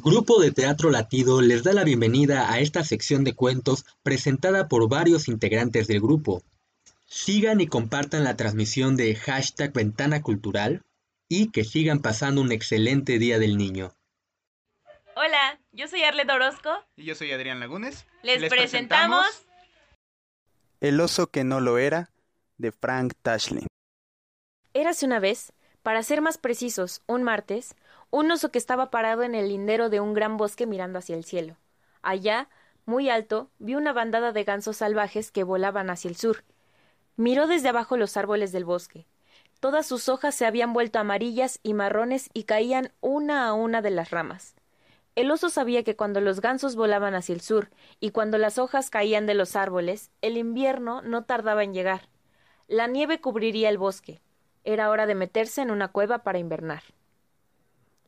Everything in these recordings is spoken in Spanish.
Grupo de Teatro Latido les da la bienvenida a esta sección de cuentos presentada por varios integrantes del grupo. Sigan y compartan la transmisión de hashtag Ventana Cultural y que sigan pasando un excelente Día del Niño. Hola, yo soy Arlet Orozco. Y yo soy Adrián Lagunes. Les, presentamos... El oso que no lo era, de Frank Tashlin. Érase una vez, para ser más precisos, un martes, un oso que estaba parado en el lindero de un gran bosque mirando hacia el cielo. Allá, muy alto, vio una bandada de gansos salvajes que volaban hacia el sur. Miró desde abajo los árboles del bosque. Todas sus hojas se habían vuelto amarillas y marrones y caían una a una de las ramas. El oso sabía que cuando los gansos volaban hacia el sur y cuando las hojas caían de los árboles, el invierno no tardaba en llegar. La nieve cubriría el bosque. Era hora de meterse en una cueva para invernar.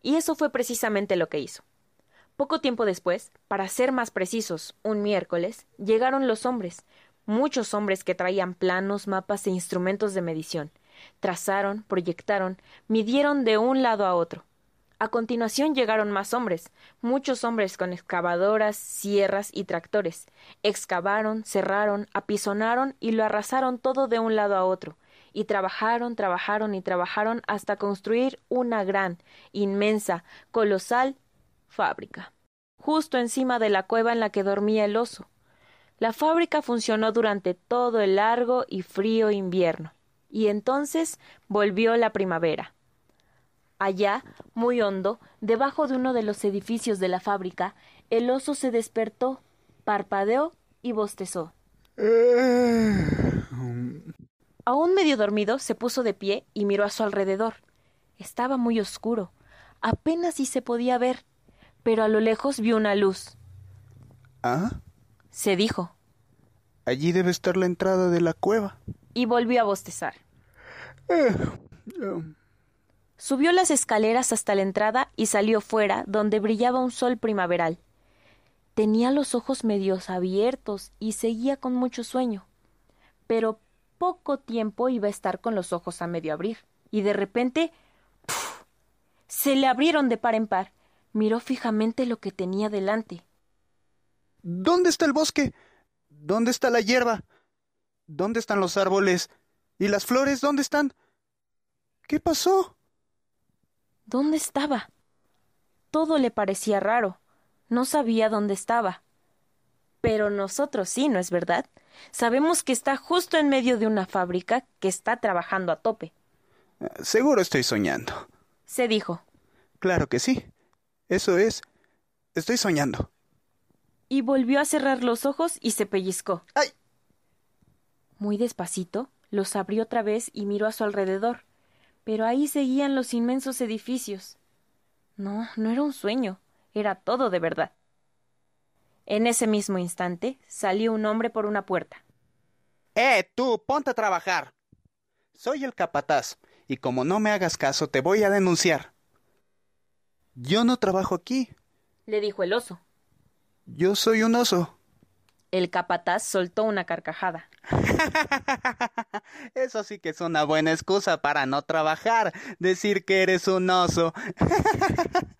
Y eso fue precisamente lo que hizo. Poco tiempo después, para ser más precisos, un miércoles, llegaron los hombres, muchos hombres que traían planos, mapas e instrumentos de medición. Trazaron, proyectaron, midieron de un lado a otro. A continuación llegaron más hombres, muchos hombres con excavadoras, sierras y tractores. Excavaron, cerraron, apisonaron y lo arrasaron todo de un lado a otro. Y trabajaron, trabajaron y trabajaron hasta construir una gran, inmensa, colosal fábrica, justo encima de la cueva en la que dormía el oso. La fábrica funcionó durante todo el largo y frío invierno, y entonces volvió la primavera. Allá, muy hondo, debajo de uno de los edificios de la fábrica, el oso se despertó, parpadeó y bostezó. Aún medio dormido, se puso de pie y miró a su alrededor. Estaba muy oscuro, apenas si se podía ver, pero a lo lejos vio una luz. ¿Ah? Se dijo. Allí debe estar la entrada de la cueva. Y volvió a bostezar. Subió las escaleras hasta la entrada y salió fuera, donde brillaba un sol primaveral. Tenía los ojos medios abiertos y seguía con mucho sueño. Pero poco tiempo iba a estar con los ojos a medio abrir, y de repente se le abrieron de par en par. Miró fijamente lo que tenía delante. ¿Dónde está el bosque? ¿Dónde está la hierba? ¿Dónde están los árboles? ¿Y las flores dónde están? ¿Qué pasó? ¿Dónde estaba? Todo le parecía raro. No sabía dónde estaba. Pero nosotros sí, ¿no es verdad? Sabemos que está justo en medio de una fábrica que está trabajando a tope. Seguro estoy soñando. Se dijo. Claro que sí. Eso es. Estoy soñando. Y volvió a cerrar los ojos y se pellizcó. ¡Ay! Muy despacito, los abrió otra vez y miró a su alrededor pero ahí seguían los inmensos edificios. No, no era un sueño, era todo de verdad. En ese mismo instante salió un hombre por una puerta. ¡Eh, tú! Ponte a trabajar. Soy el capataz, y como no me hagas caso, te voy a denunciar. Yo no trabajo aquí, le dijo el oso. Yo soy un oso. El capataz soltó una carcajada. Eso sí que es una buena excusa para no trabajar, decir que eres un oso.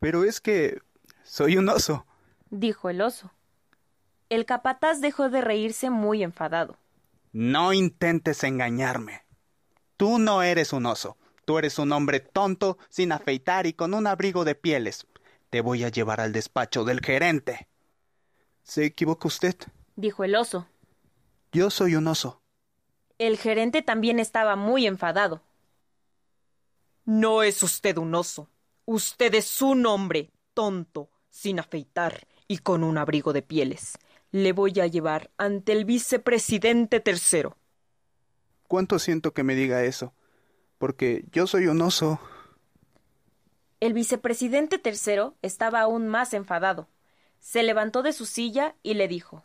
Pero es que soy un oso, dijo el oso. El capataz dejó de reírse muy enfadado. No intentes engañarme. Tú no eres un oso. Tú eres un hombre tonto, sin afeitar y con un abrigo de pieles. Te voy a llevar al despacho del gerente. Se equivoca usted, dijo el oso. Yo soy un oso. El gerente también estaba muy enfadado. No es usted un oso. Usted es un hombre tonto, sin afeitar y con un abrigo de pieles. Le voy a llevar ante el vicepresidente tercero. ¿Cuánto siento que me diga eso? Porque yo soy un oso. El vicepresidente tercero estaba aún más enfadado se levantó de su silla y le dijo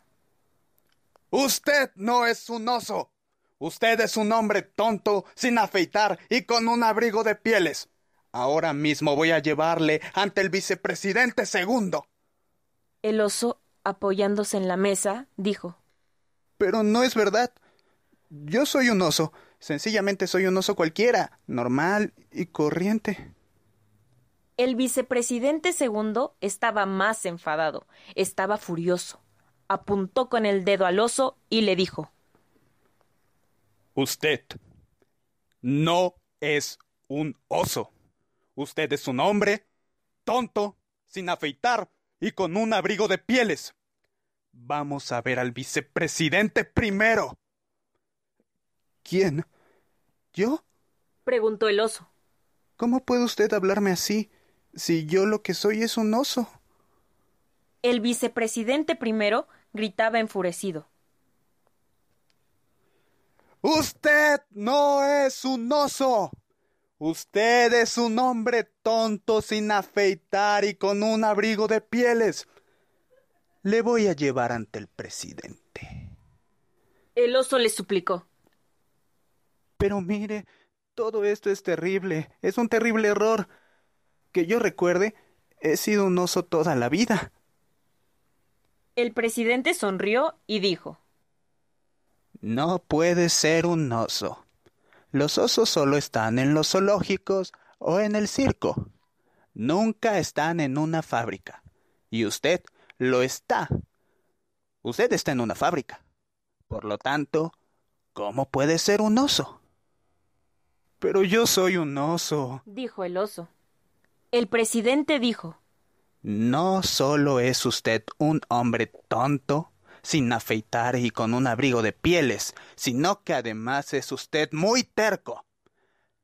Usted no es un oso. Usted es un hombre tonto, sin afeitar y con un abrigo de pieles. Ahora mismo voy a llevarle ante el vicepresidente segundo. El oso, apoyándose en la mesa, dijo Pero no es verdad. Yo soy un oso. Sencillamente soy un oso cualquiera, normal y corriente. El vicepresidente segundo estaba más enfadado, estaba furioso. Apuntó con el dedo al oso y le dijo Usted no es un oso. Usted es un hombre tonto, sin afeitar y con un abrigo de pieles. Vamos a ver al vicepresidente primero. ¿Quién? ¿Yo? preguntó el oso. ¿Cómo puede usted hablarme así si yo lo que soy es un oso? El vicepresidente primero gritaba enfurecido. Usted no es un oso. Usted es un hombre tonto sin afeitar y con un abrigo de pieles. Le voy a llevar ante el presidente. El oso le suplicó. Pero mire, todo esto es terrible. Es un terrible error. Que yo recuerde, he sido un oso toda la vida. El presidente sonrió y dijo No puede ser un oso. Los osos solo están en los zoológicos o en el circo. Nunca están en una fábrica. Y usted lo está. Usted está en una fábrica. Por lo tanto, ¿cómo puede ser un oso? Pero yo soy un oso, dijo el oso. El presidente dijo No solo es usted un hombre tonto, sin afeitar y con un abrigo de pieles, sino que además es usted muy terco.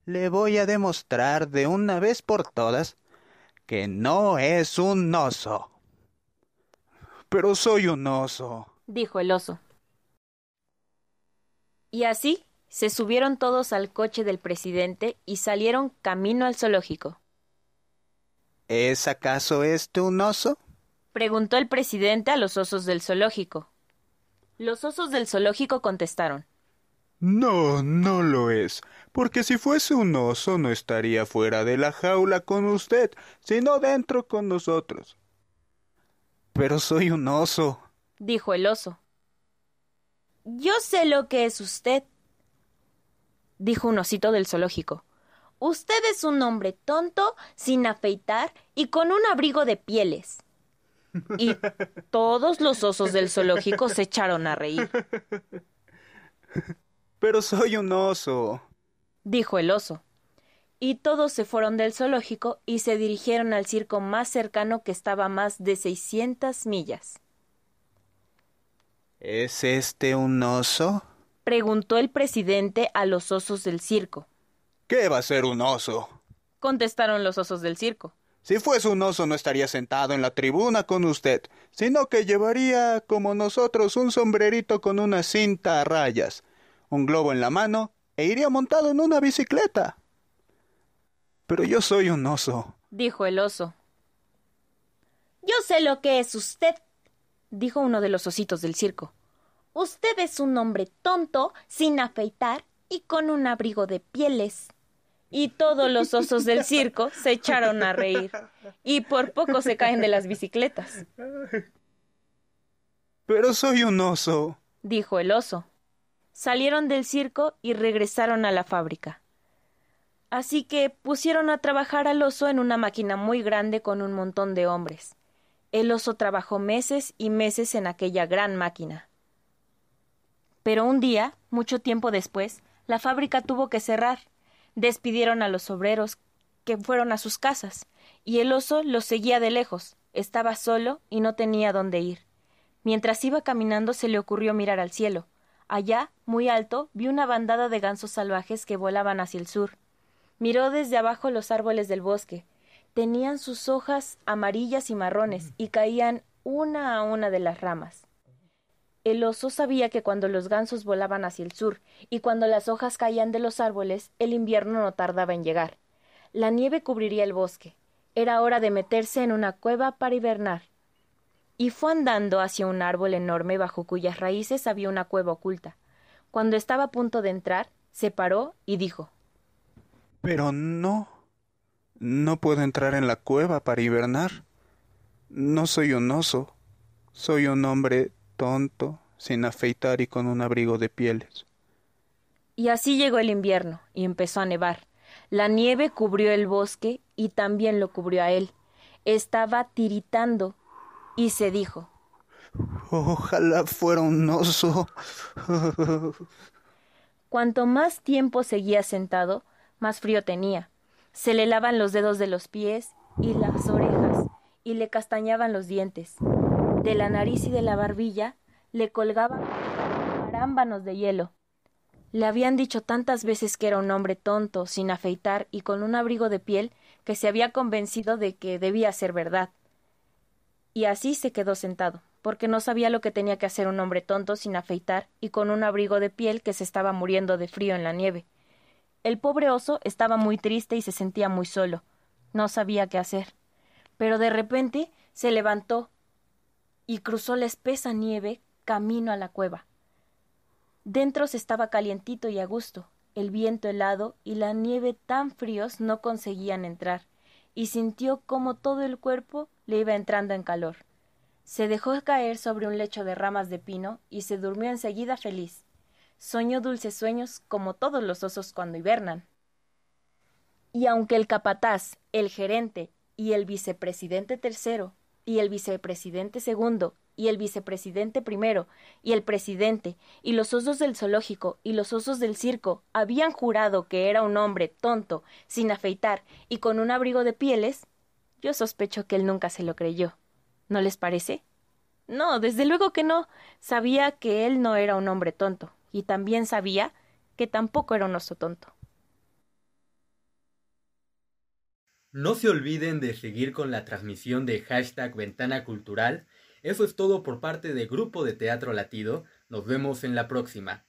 Le voy a demostrar de una vez por todas que no es un oso. Pero soy un oso, dijo el oso. Y así se subieron todos al coche del presidente y salieron camino al zoológico. ¿Es acaso este un oso? Preguntó el presidente a los osos del zoológico. Los osos del zoológico contestaron. No, no lo es, porque si fuese un oso no estaría fuera de la jaula con usted, sino dentro con nosotros. Pero soy un oso, dijo el oso. Yo sé lo que es usted, dijo un osito del zoológico. Usted es un hombre tonto, sin afeitar y con un abrigo de pieles. Y todos los osos del zoológico se echaron a reír. Pero soy un oso, dijo el oso. Y todos se fueron del zoológico y se dirigieron al circo más cercano que estaba a más de seiscientas millas. ¿Es este un oso? preguntó el presidente a los osos del circo. ¿Qué va a ser un oso? contestaron los osos del circo. Si fuese un oso no estaría sentado en la tribuna con usted, sino que llevaría, como nosotros, un sombrerito con una cinta a rayas, un globo en la mano e iría montado en una bicicleta. Pero yo soy un oso, dijo el oso. Yo sé lo que es usted, dijo uno de los ositos del circo. Usted es un hombre tonto, sin afeitar y con un abrigo de pieles. Y todos los osos del circo se echaron a reír. Y por poco se caen de las bicicletas. Pero soy un oso, dijo el oso. Salieron del circo y regresaron a la fábrica. Así que pusieron a trabajar al oso en una máquina muy grande con un montón de hombres. El oso trabajó meses y meses en aquella gran máquina. Pero un día, mucho tiempo después, la fábrica tuvo que cerrar Despidieron a los obreros que fueron a sus casas, y el oso los seguía de lejos. Estaba solo y no tenía dónde ir. Mientras iba caminando se le ocurrió mirar al cielo. Allá, muy alto, vio una bandada de gansos salvajes que volaban hacia el sur. Miró desde abajo los árboles del bosque. Tenían sus hojas amarillas y marrones y caían una a una de las ramas. El oso sabía que cuando los gansos volaban hacia el sur y cuando las hojas caían de los árboles, el invierno no tardaba en llegar. La nieve cubriría el bosque. Era hora de meterse en una cueva para hibernar. Y fue andando hacia un árbol enorme bajo cuyas raíces había una cueva oculta. Cuando estaba a punto de entrar, se paró y dijo Pero no. No puedo entrar en la cueva para hibernar. No soy un oso. Soy un hombre tonto, sin afeitar y con un abrigo de pieles. Y así llegó el invierno y empezó a nevar. La nieve cubrió el bosque y también lo cubrió a él. Estaba tiritando y se dijo Ojalá fuera un oso. Cuanto más tiempo seguía sentado, más frío tenía. Se le lavan los dedos de los pies y las orejas y le castañaban los dientes. De la nariz y de la barbilla le colgaban arámbanos de hielo. Le habían dicho tantas veces que era un hombre tonto, sin afeitar y con un abrigo de piel, que se había convencido de que debía ser verdad. Y así se quedó sentado, porque no sabía lo que tenía que hacer un hombre tonto sin afeitar y con un abrigo de piel que se estaba muriendo de frío en la nieve. El pobre oso estaba muy triste y se sentía muy solo. No sabía qué hacer. Pero de repente se levantó y cruzó la espesa nieve camino a la cueva. Dentro se estaba calientito y a gusto, el viento helado y la nieve tan fríos no conseguían entrar, y sintió como todo el cuerpo le iba entrando en calor. Se dejó caer sobre un lecho de ramas de pino y se durmió enseguida feliz. Soñó dulces sueños como todos los osos cuando hibernan. Y aunque el capataz, el gerente y el vicepresidente tercero y el vicepresidente segundo y el vicepresidente primero, y el presidente, y los osos del zoológico, y los osos del circo, habían jurado que era un hombre tonto, sin afeitar, y con un abrigo de pieles, yo sospecho que él nunca se lo creyó. ¿No les parece? No, desde luego que no. Sabía que él no era un hombre tonto, y también sabía que tampoco era un oso tonto. No se olviden de seguir con la transmisión de hashtag Ventana Cultural eso es todo por parte de Grupo de Teatro Latido. Nos vemos en la próxima.